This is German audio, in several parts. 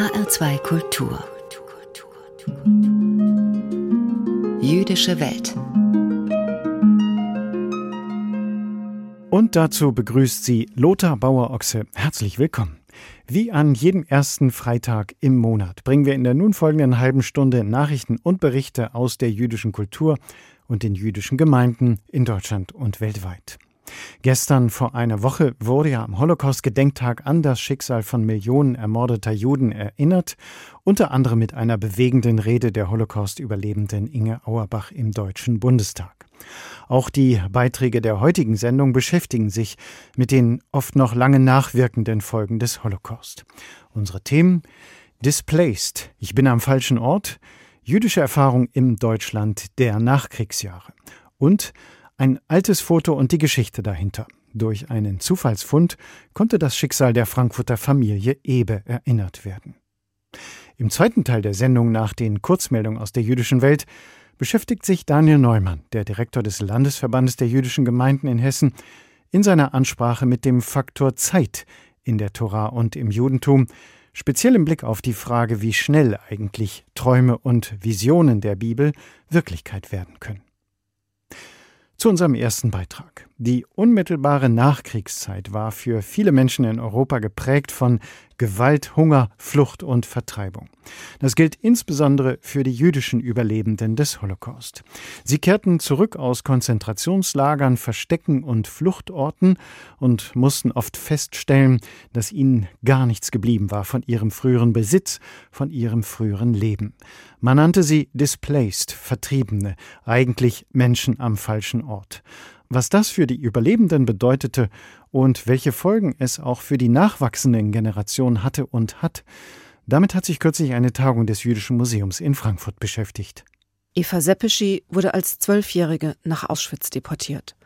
HR2 Kultur. Jüdische Welt. Und dazu begrüßt sie Lothar Bauer-Ochse. Herzlich willkommen. Wie an jedem ersten Freitag im Monat bringen wir in der nun folgenden halben Stunde Nachrichten und Berichte aus der jüdischen Kultur und den jüdischen Gemeinden in Deutschland und weltweit. Gestern vor einer Woche wurde ja am Holocaust-Gedenktag an das Schicksal von Millionen ermordeter Juden erinnert, unter anderem mit einer bewegenden Rede der Holocaust-Überlebenden Inge Auerbach im Deutschen Bundestag. Auch die Beiträge der heutigen Sendung beschäftigen sich mit den oft noch lange nachwirkenden Folgen des Holocaust. Unsere Themen Displaced, ich bin am falschen Ort, jüdische Erfahrung im Deutschland der Nachkriegsjahre und ein altes Foto und die Geschichte dahinter. Durch einen Zufallsfund konnte das Schicksal der Frankfurter Familie Ebe erinnert werden. Im zweiten Teil der Sendung nach den Kurzmeldungen aus der jüdischen Welt beschäftigt sich Daniel Neumann, der Direktor des Landesverbandes der jüdischen Gemeinden in Hessen, in seiner Ansprache mit dem Faktor Zeit in der Tora und im Judentum, speziell im Blick auf die Frage, wie schnell eigentlich Träume und Visionen der Bibel Wirklichkeit werden können. Zu unserem ersten Beitrag. Die unmittelbare Nachkriegszeit war für viele Menschen in Europa geprägt von Gewalt, Hunger, Flucht und Vertreibung. Das gilt insbesondere für die jüdischen Überlebenden des Holocaust. Sie kehrten zurück aus Konzentrationslagern, Verstecken und Fluchtorten und mussten oft feststellen, dass ihnen gar nichts geblieben war von ihrem früheren Besitz, von ihrem früheren Leben. Man nannte sie displaced, Vertriebene, eigentlich Menschen am falschen Ort. Was das für die Überlebenden bedeutete und welche Folgen es auch für die nachwachsenden Generationen hatte und hat, damit hat sich kürzlich eine Tagung des Jüdischen Museums in Frankfurt beschäftigt. Eva Seppeschi wurde als Zwölfjährige nach Auschwitz deportiert.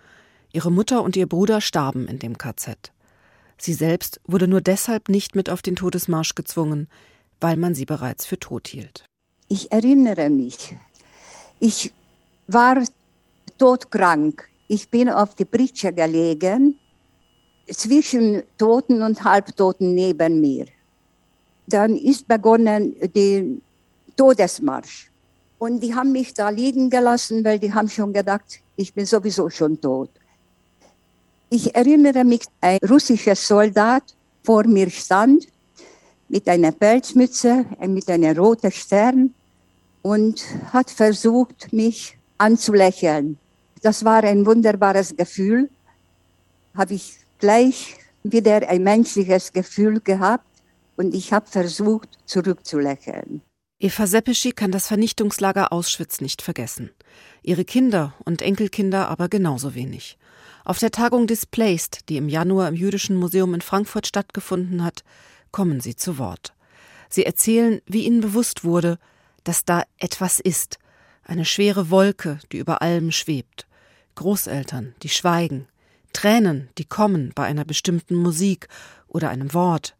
Ihre Mutter und ihr Bruder starben in dem KZ. Sie selbst wurde nur deshalb nicht mit auf den Todesmarsch gezwungen, weil man sie bereits für tot hielt. Ich erinnere mich, ich war todkrank. Ich bin auf die Britsche gelegen, zwischen Toten und Halbtoten neben mir. Dann ist begonnen der Todesmarsch. Und die haben mich da liegen gelassen, weil die haben schon gedacht, ich bin sowieso schon tot. Ich erinnere mich, ein russischer Soldat vor mir stand mit einer Pelzmütze, mit einem roten Stern und hat versucht, mich anzulächeln. Das war ein wunderbares Gefühl. Habe ich gleich wieder ein menschliches Gefühl gehabt und ich habe versucht, zurückzulächeln. Eva Seppeschi kann das Vernichtungslager Auschwitz nicht vergessen. Ihre Kinder und Enkelkinder aber genauso wenig. Auf der Tagung Displaced, die im Januar im Jüdischen Museum in Frankfurt stattgefunden hat, kommen sie zu Wort. Sie erzählen, wie ihnen bewusst wurde, dass da etwas ist, eine schwere Wolke, die über allem schwebt. Großeltern, die schweigen, Tränen, die kommen bei einer bestimmten Musik oder einem Wort.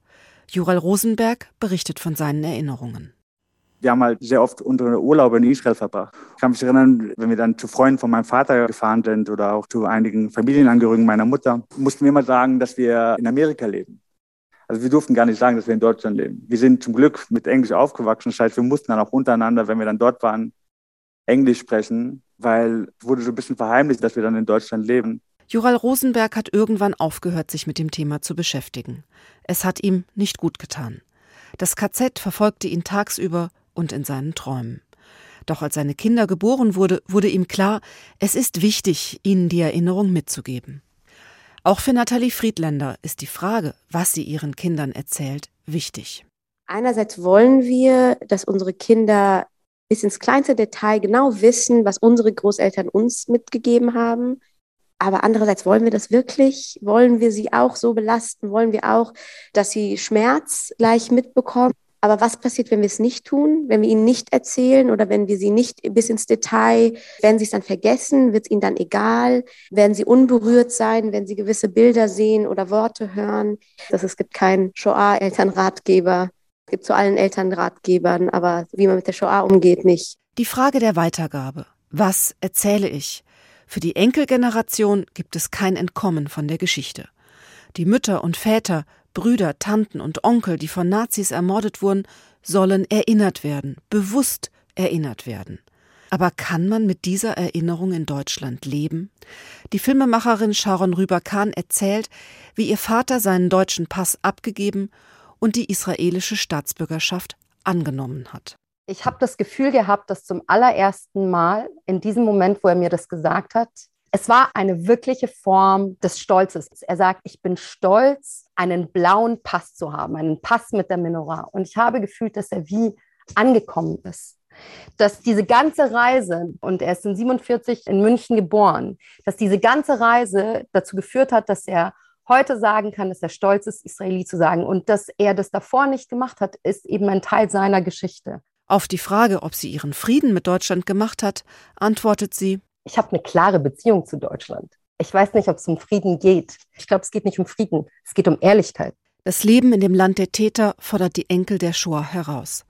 Jural Rosenberg berichtet von seinen Erinnerungen. Wir haben halt sehr oft unsere Urlaube in Israel verbracht. Ich kann mich erinnern, wenn wir dann zu Freunden von meinem Vater gefahren sind oder auch zu einigen Familienangehörigen meiner Mutter, mussten wir immer sagen, dass wir in Amerika leben. Also wir durften gar nicht sagen, dass wir in Deutschland leben. Wir sind zum Glück mit Englisch aufgewachsen. Das heißt, wir mussten dann auch untereinander, wenn wir dann dort waren, Englisch sprechen weil es wurde so ein bisschen verheimlicht, dass wir dann in Deutschland leben. Jural Rosenberg hat irgendwann aufgehört, sich mit dem Thema zu beschäftigen. Es hat ihm nicht gut getan. Das KZ verfolgte ihn tagsüber und in seinen Träumen. Doch als seine Kinder geboren wurde, wurde ihm klar, es ist wichtig, ihnen die Erinnerung mitzugeben. Auch für Nathalie Friedländer ist die Frage, was sie ihren Kindern erzählt, wichtig. Einerseits wollen wir, dass unsere Kinder bis ins kleinste Detail genau wissen, was unsere Großeltern uns mitgegeben haben. Aber andererseits wollen wir das wirklich? Wollen wir sie auch so belasten? Wollen wir auch, dass sie Schmerz gleich mitbekommen? Aber was passiert, wenn wir es nicht tun, wenn wir ihnen nicht erzählen oder wenn wir sie nicht bis ins Detail, werden sie es dann vergessen, wird es ihnen dann egal, werden sie unberührt sein, wenn sie gewisse Bilder sehen oder Worte hören. Das, es gibt keinen Shoah-Elternratgeber, es gibt zu allen Eltern Ratgebern, aber wie man mit der Shoah umgeht, nicht. Die Frage der Weitergabe. Was erzähle ich? Für die Enkelgeneration gibt es kein Entkommen von der Geschichte. Die Mütter und Väter Brüder, Tanten und Onkel, die von Nazis ermordet wurden, sollen erinnert werden, bewusst erinnert werden. Aber kann man mit dieser Erinnerung in Deutschland leben? Die Filmemacherin Sharon Rüber-Kahn erzählt, wie ihr Vater seinen deutschen Pass abgegeben und die israelische Staatsbürgerschaft angenommen hat. Ich habe das Gefühl gehabt, dass zum allerersten Mal in diesem Moment, wo er mir das gesagt hat, es war eine wirkliche Form des Stolzes. Er sagt, ich bin stolz, einen blauen Pass zu haben, einen Pass mit der Menorah. Und ich habe gefühlt, dass er wie angekommen ist dass diese ganze Reise, und er ist in 47 in München geboren, dass diese ganze Reise dazu geführt hat, dass er heute sagen kann, dass er stolz ist, Israeli zu sagen. Und dass er das davor nicht gemacht hat, ist eben ein Teil seiner Geschichte. Auf die Frage, ob sie ihren Frieden mit Deutschland gemacht hat, antwortet sie, ich habe eine klare Beziehung zu Deutschland. Ich weiß nicht, ob es um Frieden geht. Ich glaube, es geht nicht um Frieden, es geht um Ehrlichkeit. Das Leben in dem Land der Täter fordert die Enkel der Shoah heraus.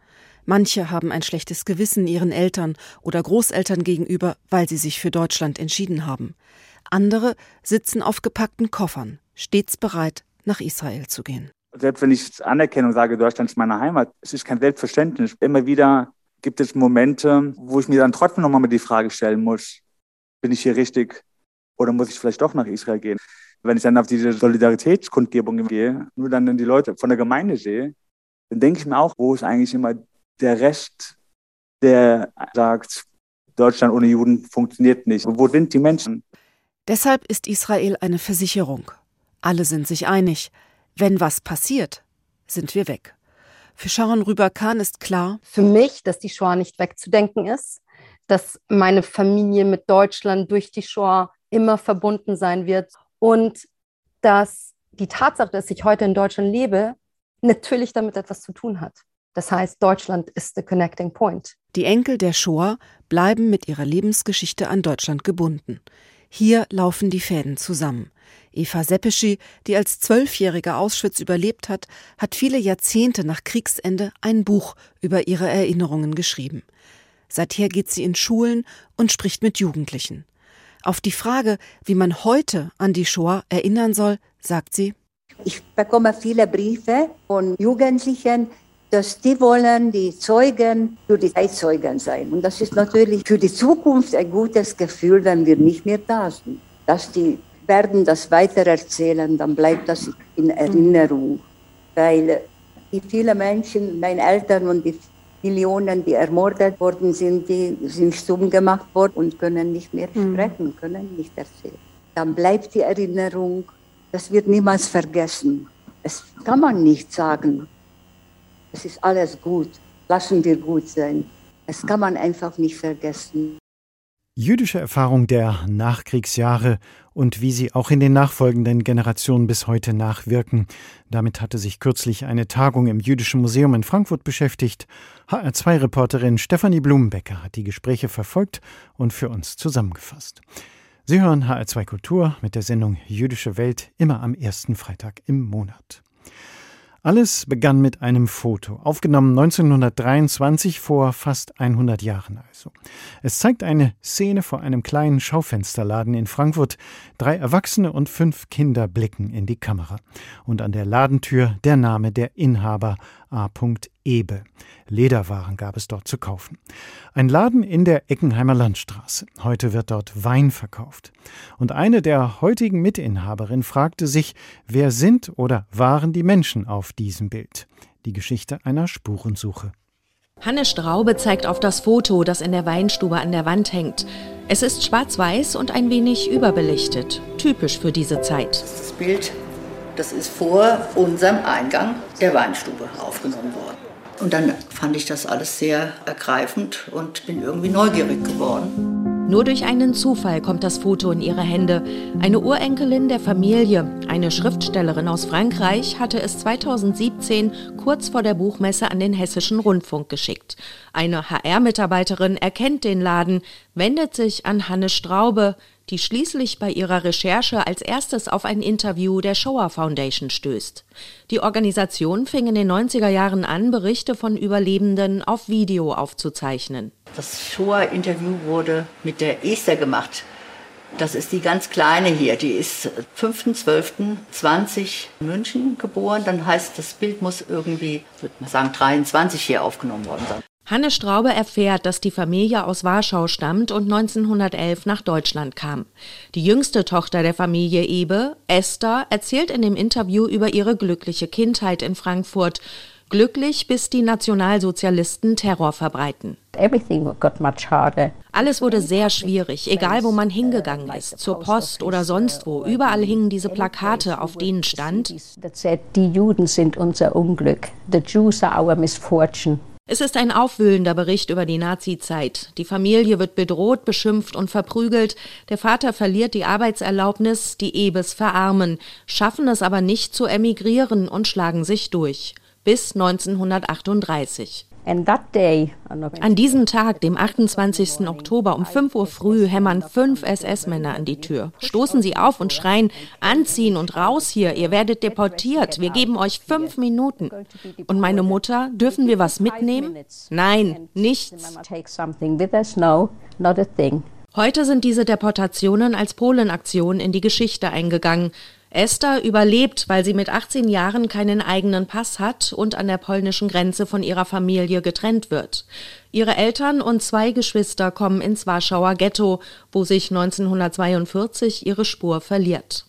Manche haben ein schlechtes Gewissen ihren Eltern oder Großeltern gegenüber, weil sie sich für Deutschland entschieden haben. Andere sitzen auf gepackten Koffern, stets bereit, nach Israel zu gehen. Selbst wenn ich es anerkenne und sage, Deutschland ist meine Heimat, es ist kein Selbstverständnis. Immer wieder gibt es Momente, wo ich mir dann trotzdem nochmal mal die Frage stellen muss, bin ich hier richtig oder muss ich vielleicht doch nach Israel gehen? Wenn ich dann auf diese Solidaritätskundgebung gehe, nur dann die Leute von der Gemeinde sehe, dann denke ich mir auch, wo ist eigentlich immer der Rest, der sagt, Deutschland ohne Juden funktioniert nicht. Wo sind die Menschen? Deshalb ist Israel eine Versicherung. Alle sind sich einig. Wenn was passiert, sind wir weg. Für Sharon Rüber-Kahn ist klar. Für mich, dass die Shoah nicht wegzudenken ist, dass meine Familie mit Deutschland durch die Shoah immer verbunden sein wird und dass die Tatsache, dass ich heute in Deutschland lebe, natürlich damit etwas zu tun hat. Das heißt, Deutschland ist the connecting point. Die Enkel der Shoah bleiben mit ihrer Lebensgeschichte an Deutschland gebunden. Hier laufen die Fäden zusammen. Eva Seppeschi, die als Zwölfjährige Auschwitz überlebt hat, hat viele Jahrzehnte nach Kriegsende ein Buch über ihre Erinnerungen geschrieben. Seither geht sie in Schulen und spricht mit Jugendlichen. Auf die Frage, wie man heute an die Shoah erinnern soll, sagt sie, ich bekomme viele Briefe von Jugendlichen, dass die wollen die Zeugen für die Zeitzeugen sein. Und das ist natürlich für die Zukunft ein gutes Gefühl, wenn wir nicht mehr da sind. Dass die werden das weitererzählen, dann bleibt das in Erinnerung. Weil die vielen Menschen, meine Eltern und die Millionen, die ermordet worden sind, die sind stumm gemacht worden und können nicht mehr mhm. sprechen, können nicht erzählen. Dann bleibt die Erinnerung, das wird niemals vergessen. Es kann man nicht sagen, es ist alles gut, lassen wir gut sein. Das kann man einfach nicht vergessen. Jüdische Erfahrung der Nachkriegsjahre und wie sie auch in den nachfolgenden Generationen bis heute nachwirken. Damit hatte sich kürzlich eine Tagung im Jüdischen Museum in Frankfurt beschäftigt. HR2-Reporterin Stefanie Blumenbecker hat die Gespräche verfolgt und für uns zusammengefasst. Sie hören HR2 Kultur mit der Sendung Jüdische Welt immer am ersten Freitag im Monat. Alles begann mit einem Foto, aufgenommen 1923 vor fast 100 Jahren also. Es zeigt eine Szene vor einem kleinen Schaufensterladen in Frankfurt. Drei Erwachsene und fünf Kinder blicken in die Kamera. Und an der Ladentür der Name der Inhaber A. Ebe. Lederwaren gab es dort zu kaufen. Ein Laden in der Eckenheimer Landstraße. Heute wird dort Wein verkauft. Und eine der heutigen Mitinhaberinnen fragte sich, wer sind oder waren die Menschen auf diesem Bild? Die Geschichte einer Spurensuche. Hanne Straube zeigt auf das Foto, das in der Weinstube an der Wand hängt. Es ist schwarz-weiß und ein wenig überbelichtet, typisch für diese Zeit. Das Bild, das ist vor unserem Eingang der Weinstube aufgenommen worden. Und dann fand ich das alles sehr ergreifend und bin irgendwie neugierig geworden. Nur durch einen Zufall kommt das Foto in ihre Hände. Eine Urenkelin der Familie, eine Schriftstellerin aus Frankreich, hatte es 2017 kurz vor der Buchmesse an den Hessischen Rundfunk geschickt. Eine HR-Mitarbeiterin erkennt den Laden, wendet sich an Hanne Straube, die schließlich bei ihrer Recherche als erstes auf ein Interview der Shoah Foundation stößt. Die Organisation fing in den 90er Jahren an, Berichte von Überlebenden auf Video aufzuzeichnen. Das Shoah-Interview wurde mit der Esther gemacht. Das ist die ganz kleine hier, die ist 5.12.20 München geboren. Dann heißt, das Bild muss irgendwie, würde man sagen, 23 hier aufgenommen worden sein. Hanne Straube erfährt, dass die Familie aus Warschau stammt und 1911 nach Deutschland kam. Die jüngste Tochter der Familie Ebe, Esther, erzählt in dem Interview über ihre glückliche Kindheit in Frankfurt. Glücklich, bis die Nationalsozialisten Terror verbreiten. Alles wurde sehr schwierig, egal wo man hingegangen ist, zur Post oder sonst wo. Überall hingen diese Plakate, auf denen stand, die Juden sind unser Unglück. The Jews are our misfortune. Es ist ein aufwühlender Bericht über die Nazi-Zeit. Die Familie wird bedroht, beschimpft und verprügelt. Der Vater verliert die Arbeitserlaubnis, die Ebes verarmen, schaffen es aber nicht zu emigrieren und schlagen sich durch. Bis 1938. An diesem Tag, dem 28. Oktober um 5 Uhr früh, hämmern fünf SS-Männer an die Tür. Stoßen sie auf und schreien, anziehen und raus hier, ihr werdet deportiert, wir geben euch fünf Minuten. Und meine Mutter, dürfen wir was mitnehmen? Nein, nichts. Heute sind diese Deportationen als Polenaktion in die Geschichte eingegangen. Esther überlebt, weil sie mit 18 Jahren keinen eigenen Pass hat und an der polnischen Grenze von ihrer Familie getrennt wird. Ihre Eltern und zwei Geschwister kommen ins Warschauer Ghetto, wo sich 1942 ihre Spur verliert.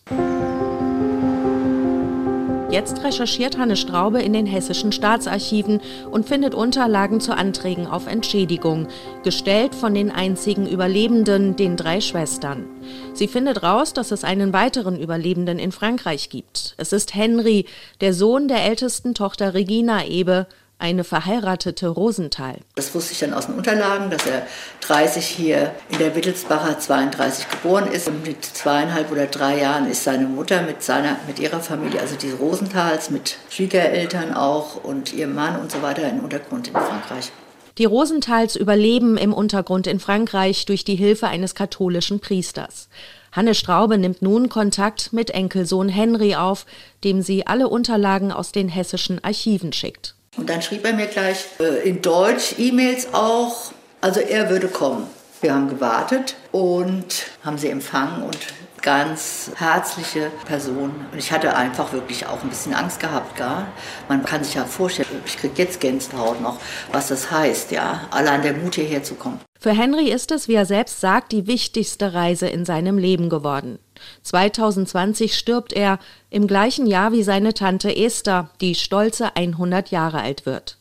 Jetzt recherchiert Hanne Straube in den hessischen Staatsarchiven und findet Unterlagen zu Anträgen auf Entschädigung, gestellt von den einzigen Überlebenden, den drei Schwestern. Sie findet raus, dass es einen weiteren Überlebenden in Frankreich gibt. Es ist Henry, der Sohn der ältesten Tochter Regina Ebe, eine verheiratete Rosenthal. Das wusste ich dann aus den Unterlagen, dass er 30 hier in der Wittelsbacher 32 geboren ist. Und mit zweieinhalb oder drei Jahren ist seine Mutter mit, seiner, mit ihrer Familie, also die Rosenthals, mit Schwiegereltern auch und ihrem Mann und so weiter im Untergrund in Frankreich. Die Rosenthals überleben im Untergrund in Frankreich durch die Hilfe eines katholischen Priesters. Hanne Straube nimmt nun Kontakt mit Enkelsohn Henry auf, dem sie alle Unterlagen aus den hessischen Archiven schickt. Und dann schrieb er mir gleich äh, in Deutsch E-Mails auch, also er würde kommen. Wir haben gewartet und haben sie empfangen und ganz herzliche Person. Und ich hatte einfach wirklich auch ein bisschen Angst gehabt, gar. Man kann sich ja vorstellen, ich kriege jetzt Gänsehaut noch, was das heißt, ja, allein der Mut hierher zu kommen. Für Henry ist es, wie er selbst sagt, die wichtigste Reise in seinem Leben geworden. 2020 stirbt er im gleichen Jahr wie seine Tante Esther, die stolze 100 Jahre alt wird.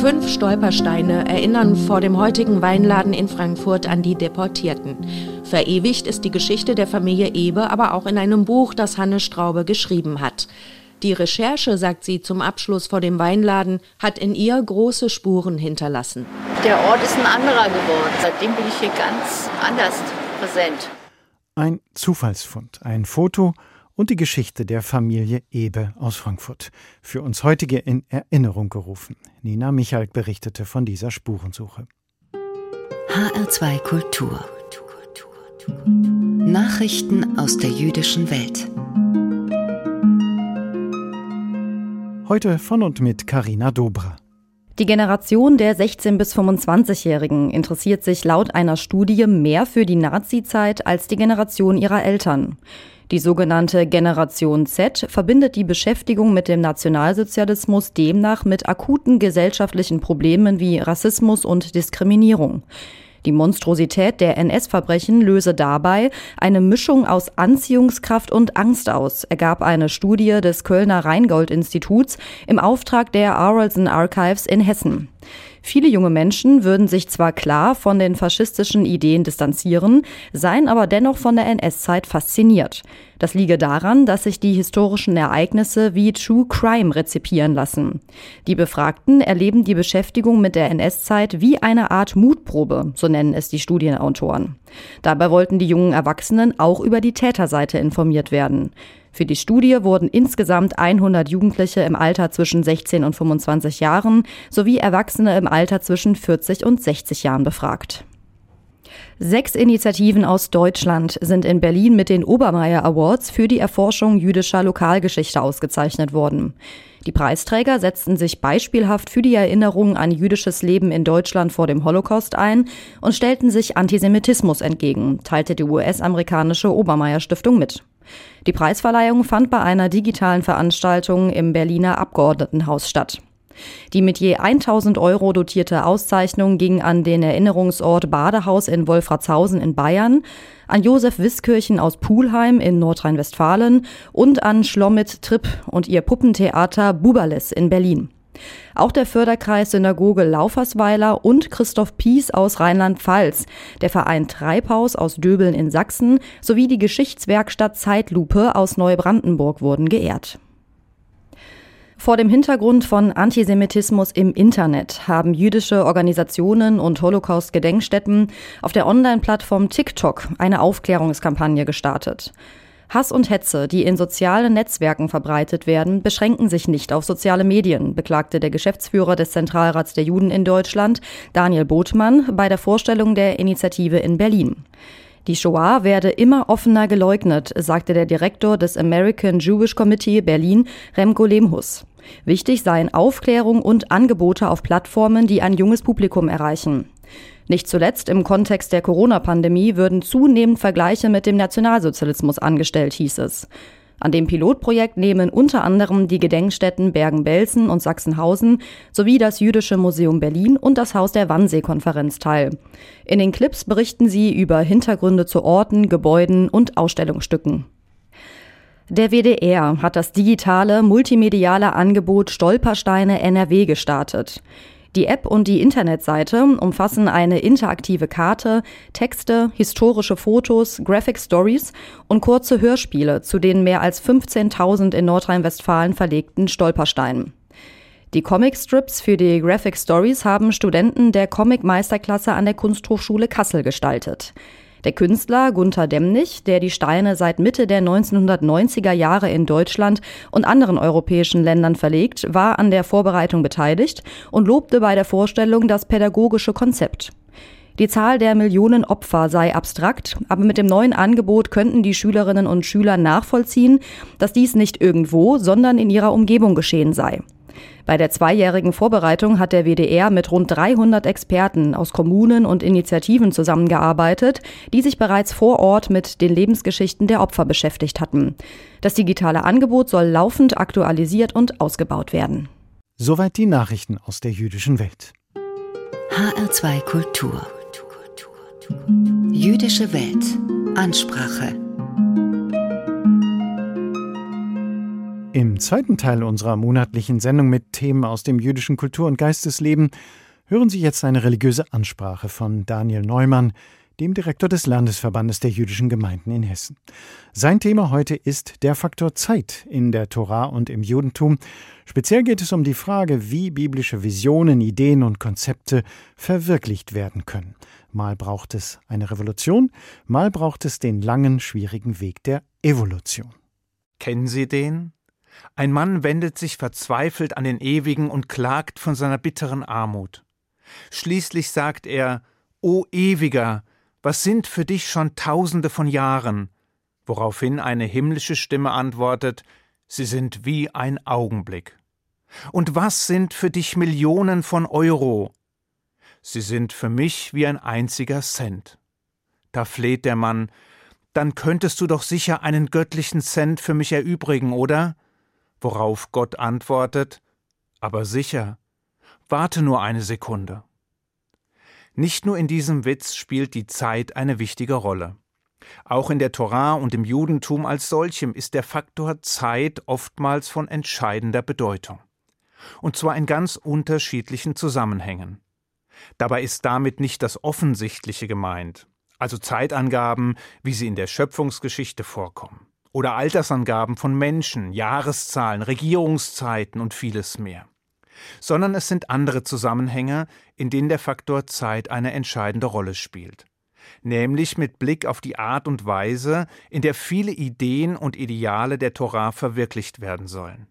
Fünf Stolpersteine erinnern vor dem heutigen Weinladen in Frankfurt an die Deportierten. Verewigt ist die Geschichte der Familie Ebe aber auch in einem Buch, das Hanne Straube geschrieben hat. Die Recherche, sagt sie zum Abschluss vor dem Weinladen, hat in ihr große Spuren hinterlassen. Der Ort ist ein anderer geworden. Seitdem bin ich hier ganz anders präsent. Ein Zufallsfund, ein Foto und die Geschichte der Familie Ebe aus Frankfurt. Für uns heutige in Erinnerung gerufen. Nina Michael berichtete von dieser Spurensuche. HR2 Kultur. Nachrichten aus der jüdischen Welt. Heute von und mit Karina Dobra. Die Generation der 16- bis 25-Jährigen interessiert sich laut einer Studie mehr für die Nazi-Zeit als die Generation ihrer Eltern. Die sogenannte Generation Z verbindet die Beschäftigung mit dem Nationalsozialismus demnach mit akuten gesellschaftlichen Problemen wie Rassismus und Diskriminierung. Die Monstrosität der NS-Verbrechen löse dabei eine Mischung aus Anziehungskraft und Angst aus, ergab eine Studie des Kölner Rheingold-Instituts im Auftrag der Arlson Archives in Hessen. Viele junge Menschen würden sich zwar klar von den faschistischen Ideen distanzieren, seien aber dennoch von der NS-Zeit fasziniert. Das liege daran, dass sich die historischen Ereignisse wie True Crime rezipieren lassen. Die Befragten erleben die Beschäftigung mit der NS-Zeit wie eine Art Mutprobe, so nennen es die Studienautoren. Dabei wollten die jungen Erwachsenen auch über die Täterseite informiert werden. Für die Studie wurden insgesamt 100 Jugendliche im Alter zwischen 16 und 25 Jahren sowie Erwachsene im Alter zwischen 40 und 60 Jahren befragt. Sechs Initiativen aus Deutschland sind in Berlin mit den Obermeier Awards für die Erforschung jüdischer Lokalgeschichte ausgezeichnet worden. Die Preisträger setzten sich beispielhaft für die Erinnerung an jüdisches Leben in Deutschland vor dem Holocaust ein und stellten sich Antisemitismus entgegen, teilte die US-amerikanische Obermeier Stiftung mit. Die Preisverleihung fand bei einer digitalen Veranstaltung im Berliner Abgeordnetenhaus statt. Die mit je 1000 Euro dotierte Auszeichnung ging an den Erinnerungsort Badehaus in Wolfratshausen in Bayern, an Josef Wiskirchen aus Pulheim in Nordrhein-Westfalen und an Schlomit Tripp und ihr Puppentheater Bubales in Berlin. Auch der Förderkreis Synagoge Laufersweiler und Christoph Pies aus Rheinland-Pfalz, der Verein Treibhaus aus Döbeln in Sachsen sowie die Geschichtswerkstatt Zeitlupe aus Neubrandenburg wurden geehrt. Vor dem Hintergrund von Antisemitismus im Internet haben jüdische Organisationen und Holocaust-Gedenkstätten auf der Online-Plattform TikTok eine Aufklärungskampagne gestartet. Hass und Hetze, die in sozialen Netzwerken verbreitet werden, beschränken sich nicht auf soziale Medien, beklagte der Geschäftsführer des Zentralrats der Juden in Deutschland, Daniel Bothmann, bei der Vorstellung der Initiative in Berlin. Die Shoah werde immer offener geleugnet, sagte der Direktor des American Jewish Committee Berlin, Remko Lemhus. Wichtig seien Aufklärung und Angebote auf Plattformen, die ein junges Publikum erreichen. Nicht zuletzt im Kontext der Corona-Pandemie würden zunehmend Vergleiche mit dem Nationalsozialismus angestellt, hieß es. An dem Pilotprojekt nehmen unter anderem die Gedenkstätten Bergen-Belsen und Sachsenhausen sowie das Jüdische Museum Berlin und das Haus der Wannsee-Konferenz teil. In den Clips berichten sie über Hintergründe zu Orten, Gebäuden und Ausstellungsstücken. Der WDR hat das digitale multimediale Angebot Stolpersteine NRW gestartet. Die App und die Internetseite umfassen eine interaktive Karte, Texte, historische Fotos, Graphic Stories und kurze Hörspiele zu den mehr als 15.000 in Nordrhein-Westfalen verlegten Stolpersteinen. Die Comicstrips für die Graphic Stories haben Studenten der Comic-Meisterklasse an der Kunsthochschule Kassel gestaltet. Der Künstler Gunther Demnig, der die Steine seit Mitte der 1990er Jahre in Deutschland und anderen europäischen Ländern verlegt, war an der Vorbereitung beteiligt und lobte bei der Vorstellung das pädagogische Konzept. Die Zahl der Millionen Opfer sei abstrakt, aber mit dem neuen Angebot könnten die Schülerinnen und Schüler nachvollziehen, dass dies nicht irgendwo, sondern in ihrer Umgebung geschehen sei. Bei der zweijährigen Vorbereitung hat der WDR mit rund 300 Experten aus Kommunen und Initiativen zusammengearbeitet, die sich bereits vor Ort mit den Lebensgeschichten der Opfer beschäftigt hatten. Das digitale Angebot soll laufend aktualisiert und ausgebaut werden. Soweit die Nachrichten aus der jüdischen Welt. HR2 Kultur. Jüdische Welt. Ansprache. Im zweiten Teil unserer monatlichen Sendung mit Themen aus dem jüdischen Kultur- und Geistesleben hören Sie jetzt eine religiöse Ansprache von Daniel Neumann, dem Direktor des Landesverbandes der jüdischen Gemeinden in Hessen. Sein Thema heute ist der Faktor Zeit in der Tora und im Judentum. Speziell geht es um die Frage, wie biblische Visionen, Ideen und Konzepte verwirklicht werden können. Mal braucht es eine Revolution, mal braucht es den langen, schwierigen Weg der Evolution. Kennen Sie den? Ein Mann wendet sich verzweifelt an den Ewigen und klagt von seiner bitteren Armut. Schließlich sagt er O Ewiger, was sind für dich schon Tausende von Jahren? woraufhin eine himmlische Stimme antwortet Sie sind wie ein Augenblick. Und was sind für dich Millionen von Euro? Sie sind für mich wie ein einziger Cent. Da fleht der Mann, dann könntest du doch sicher einen göttlichen Cent für mich erübrigen, oder? worauf Gott antwortet Aber sicher, warte nur eine Sekunde. Nicht nur in diesem Witz spielt die Zeit eine wichtige Rolle. Auch in der Torah und im Judentum als solchem ist der Faktor Zeit oftmals von entscheidender Bedeutung. Und zwar in ganz unterschiedlichen Zusammenhängen. Dabei ist damit nicht das Offensichtliche gemeint, also Zeitangaben, wie sie in der Schöpfungsgeschichte vorkommen oder Altersangaben von Menschen, Jahreszahlen, Regierungszeiten und vieles mehr. Sondern es sind andere Zusammenhänge, in denen der Faktor Zeit eine entscheidende Rolle spielt. Nämlich mit Blick auf die Art und Weise, in der viele Ideen und Ideale der Torah verwirklicht werden sollen.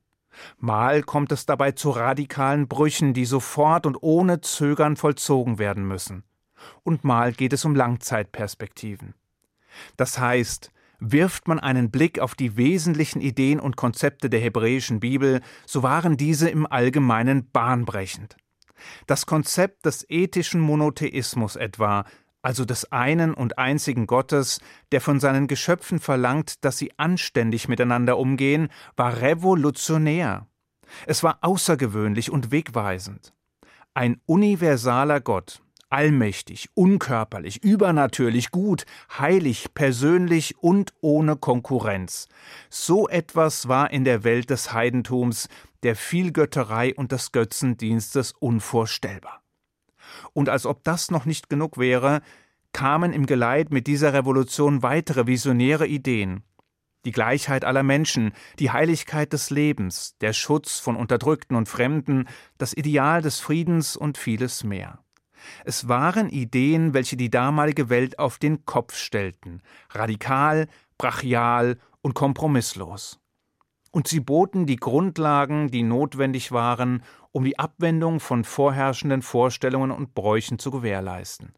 Mal kommt es dabei zu radikalen Brüchen, die sofort und ohne Zögern vollzogen werden müssen. und mal geht es um Langzeitperspektiven. Das heißt, wirft man einen Blick auf die wesentlichen Ideen und Konzepte der hebräischen Bibel, so waren diese im Allgemeinen bahnbrechend. Das Konzept des ethischen Monotheismus etwa, also des einen und einzigen Gottes, der von seinen Geschöpfen verlangt, dass sie anständig miteinander umgehen, war revolutionär. Es war außergewöhnlich und wegweisend. Ein universaler Gott, allmächtig, unkörperlich, übernatürlich, gut, heilig, persönlich und ohne Konkurrenz. So etwas war in der Welt des Heidentums, der Vielgötterei und des Götzendienstes unvorstellbar. Und als ob das noch nicht genug wäre, kamen im Geleit mit dieser Revolution weitere visionäre Ideen. Die Gleichheit aller Menschen, die Heiligkeit des Lebens, der Schutz von Unterdrückten und Fremden, das Ideal des Friedens und vieles mehr. Es waren Ideen, welche die damalige Welt auf den Kopf stellten, radikal, brachial und kompromisslos. Und sie boten die Grundlagen, die notwendig waren, um die Abwendung von vorherrschenden Vorstellungen und Bräuchen zu gewährleisten,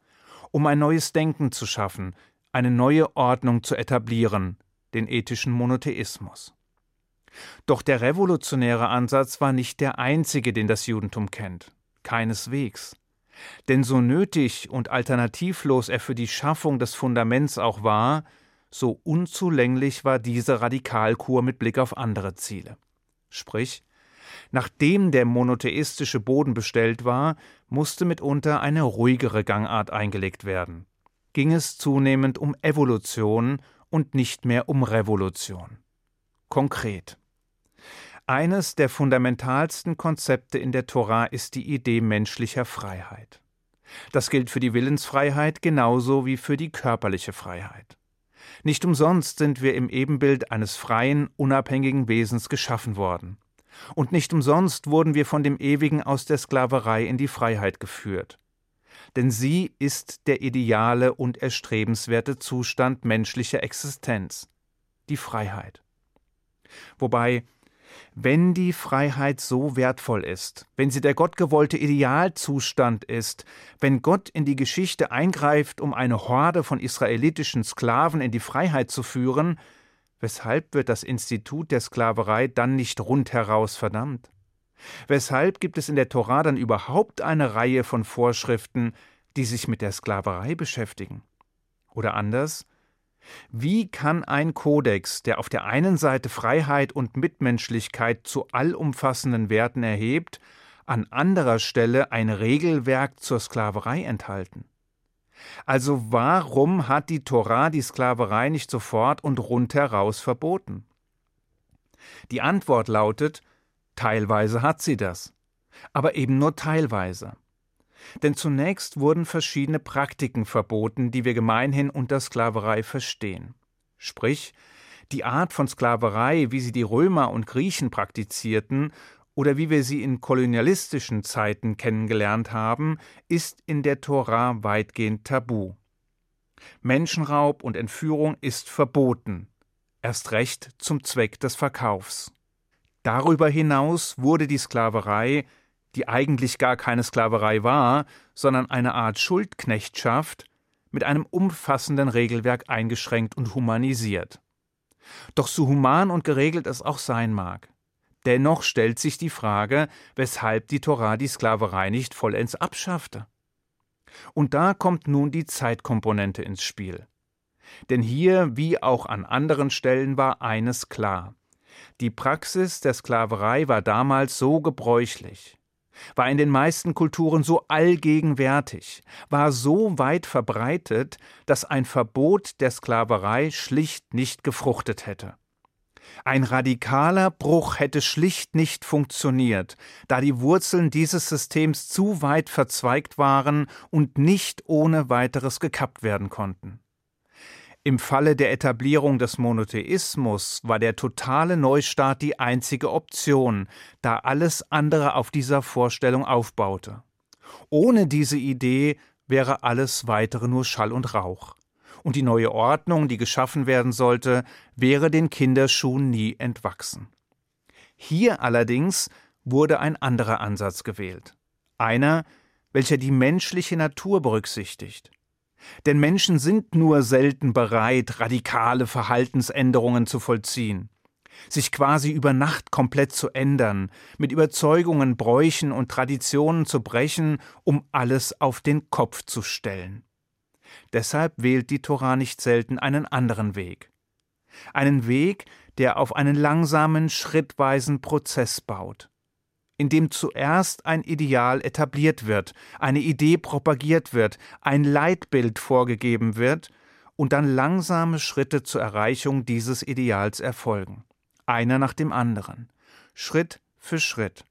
um ein neues Denken zu schaffen, eine neue Ordnung zu etablieren, den ethischen Monotheismus. Doch der revolutionäre Ansatz war nicht der einzige, den das Judentum kennt. Keineswegs. Denn so nötig und alternativlos er für die Schaffung des Fundaments auch war, so unzulänglich war diese Radikalkur mit Blick auf andere Ziele. Sprich, nachdem der monotheistische Boden bestellt war, musste mitunter eine ruhigere Gangart eingelegt werden. Ging es zunehmend um Evolution und nicht mehr um Revolution. Konkret. Eines der fundamentalsten Konzepte in der Tora ist die Idee menschlicher Freiheit. Das gilt für die Willensfreiheit genauso wie für die körperliche Freiheit. Nicht umsonst sind wir im Ebenbild eines freien, unabhängigen Wesens geschaffen worden. Und nicht umsonst wurden wir von dem Ewigen aus der Sklaverei in die Freiheit geführt. Denn sie ist der ideale und erstrebenswerte Zustand menschlicher Existenz, die Freiheit. Wobei wenn die Freiheit so wertvoll ist, wenn sie der gottgewollte Idealzustand ist, wenn Gott in die Geschichte eingreift, um eine Horde von israelitischen Sklaven in die Freiheit zu führen, weshalb wird das Institut der Sklaverei dann nicht rundheraus verdammt? Weshalb gibt es in der Tora dann überhaupt eine Reihe von Vorschriften, die sich mit der Sklaverei beschäftigen? Oder anders, wie kann ein Kodex, der auf der einen Seite Freiheit und Mitmenschlichkeit zu allumfassenden Werten erhebt, an anderer Stelle ein Regelwerk zur Sklaverei enthalten? Also warum hat die Torah die Sklaverei nicht sofort und rundheraus verboten? Die Antwort lautet, teilweise hat sie das, aber eben nur teilweise. Denn zunächst wurden verschiedene Praktiken verboten, die wir gemeinhin unter Sklaverei verstehen. Sprich, die Art von Sklaverei, wie sie die Römer und Griechen praktizierten oder wie wir sie in kolonialistischen Zeiten kennengelernt haben, ist in der Tora weitgehend tabu. Menschenraub und Entführung ist verboten, erst recht zum Zweck des Verkaufs. Darüber hinaus wurde die Sklaverei die eigentlich gar keine Sklaverei war, sondern eine Art Schuldknechtschaft, mit einem umfassenden Regelwerk eingeschränkt und humanisiert. Doch so human und geregelt es auch sein mag, dennoch stellt sich die Frage, weshalb die Torah die Sklaverei nicht vollends abschaffte. Und da kommt nun die Zeitkomponente ins Spiel. Denn hier, wie auch an anderen Stellen, war eines klar. Die Praxis der Sklaverei war damals so gebräuchlich, war in den meisten Kulturen so allgegenwärtig, war so weit verbreitet, dass ein Verbot der Sklaverei schlicht nicht gefruchtet hätte. Ein radikaler Bruch hätte schlicht nicht funktioniert, da die Wurzeln dieses Systems zu weit verzweigt waren und nicht ohne weiteres gekappt werden konnten. Im Falle der Etablierung des Monotheismus war der totale Neustart die einzige Option, da alles andere auf dieser Vorstellung aufbaute. Ohne diese Idee wäre alles weitere nur Schall und Rauch. Und die neue Ordnung, die geschaffen werden sollte, wäre den Kinderschuhen nie entwachsen. Hier allerdings wurde ein anderer Ansatz gewählt. Einer, welcher die menschliche Natur berücksichtigt. Denn Menschen sind nur selten bereit, radikale Verhaltensänderungen zu vollziehen, sich quasi über Nacht komplett zu ändern, mit Überzeugungen, Bräuchen und Traditionen zu brechen, um alles auf den Kopf zu stellen. Deshalb wählt die Tora nicht selten einen anderen Weg. Einen Weg, der auf einen langsamen, schrittweisen Prozess baut in dem zuerst ein Ideal etabliert wird, eine Idee propagiert wird, ein Leitbild vorgegeben wird und dann langsame Schritte zur Erreichung dieses Ideals erfolgen, einer nach dem anderen, Schritt für Schritt,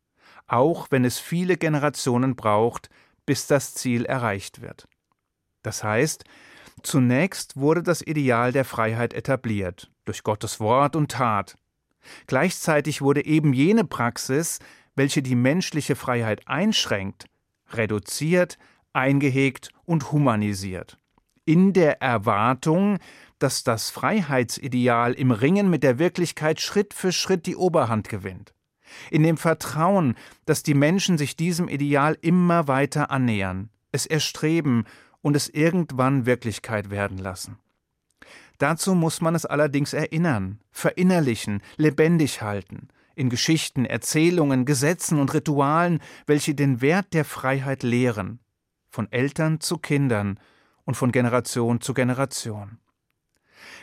auch wenn es viele Generationen braucht, bis das Ziel erreicht wird. Das heißt, zunächst wurde das Ideal der Freiheit etabliert, durch Gottes Wort und Tat. Gleichzeitig wurde eben jene Praxis, welche die menschliche Freiheit einschränkt, reduziert, eingehegt und humanisiert. In der Erwartung, dass das Freiheitsideal im Ringen mit der Wirklichkeit Schritt für Schritt die Oberhand gewinnt. In dem Vertrauen, dass die Menschen sich diesem Ideal immer weiter annähern, es erstreben und es irgendwann Wirklichkeit werden lassen. Dazu muss man es allerdings erinnern, verinnerlichen, lebendig halten, in Geschichten, Erzählungen, Gesetzen und Ritualen, welche den Wert der Freiheit lehren, von Eltern zu Kindern und von Generation zu Generation.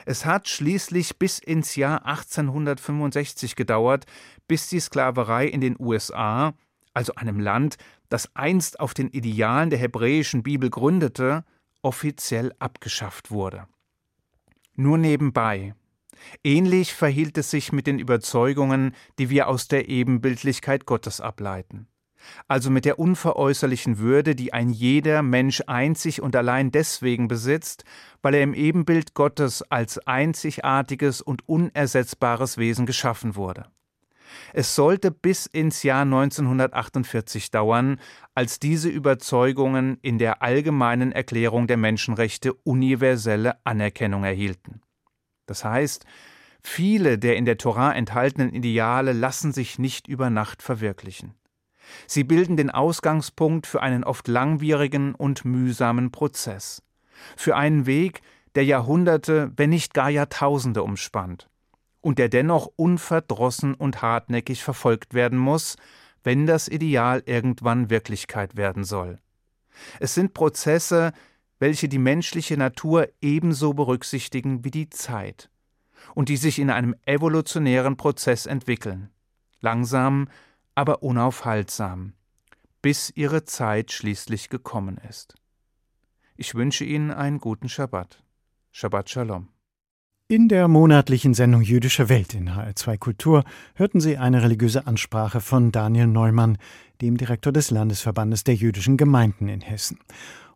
Es hat schließlich bis ins Jahr 1865 gedauert, bis die Sklaverei in den USA, also einem Land, das einst auf den Idealen der hebräischen Bibel gründete, offiziell abgeschafft wurde. Nur nebenbei, Ähnlich verhielt es sich mit den Überzeugungen, die wir aus der Ebenbildlichkeit Gottes ableiten. Also mit der unveräußerlichen Würde, die ein jeder Mensch einzig und allein deswegen besitzt, weil er im Ebenbild Gottes als einzigartiges und unersetzbares Wesen geschaffen wurde. Es sollte bis ins Jahr 1948 dauern, als diese Überzeugungen in der allgemeinen Erklärung der Menschenrechte universelle Anerkennung erhielten. Das heißt, viele der in der Torah enthaltenen Ideale lassen sich nicht über Nacht verwirklichen. Sie bilden den Ausgangspunkt für einen oft langwierigen und mühsamen Prozess, für einen Weg, der Jahrhunderte, wenn nicht gar Jahrtausende umspannt und der dennoch unverdrossen und hartnäckig verfolgt werden muss, wenn das Ideal irgendwann Wirklichkeit werden soll. Es sind Prozesse, welche die menschliche Natur ebenso berücksichtigen wie die Zeit und die sich in einem evolutionären Prozess entwickeln, langsam, aber unaufhaltsam, bis ihre Zeit schließlich gekommen ist. Ich wünsche Ihnen einen guten Schabbat. Shabbat Shalom. In der monatlichen Sendung Jüdische Welt in HR2 Kultur hörten Sie eine religiöse Ansprache von Daniel Neumann, dem Direktor des Landesverbandes der jüdischen Gemeinden in Hessen.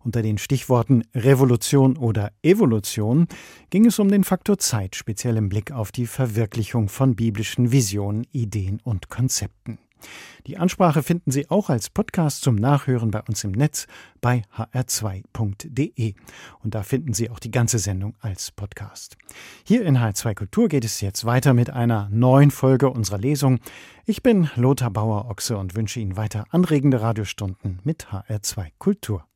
Unter den Stichworten Revolution oder Evolution ging es um den Faktor Zeit, speziell im Blick auf die Verwirklichung von biblischen Visionen, Ideen und Konzepten. Die Ansprache finden Sie auch als Podcast zum Nachhören bei uns im Netz bei hr2.de. Und da finden Sie auch die ganze Sendung als Podcast. Hier in HR2 Kultur geht es jetzt weiter mit einer neuen Folge unserer Lesung. Ich bin Lothar Bauer-Ochse und wünsche Ihnen weiter anregende Radiostunden mit HR2 Kultur.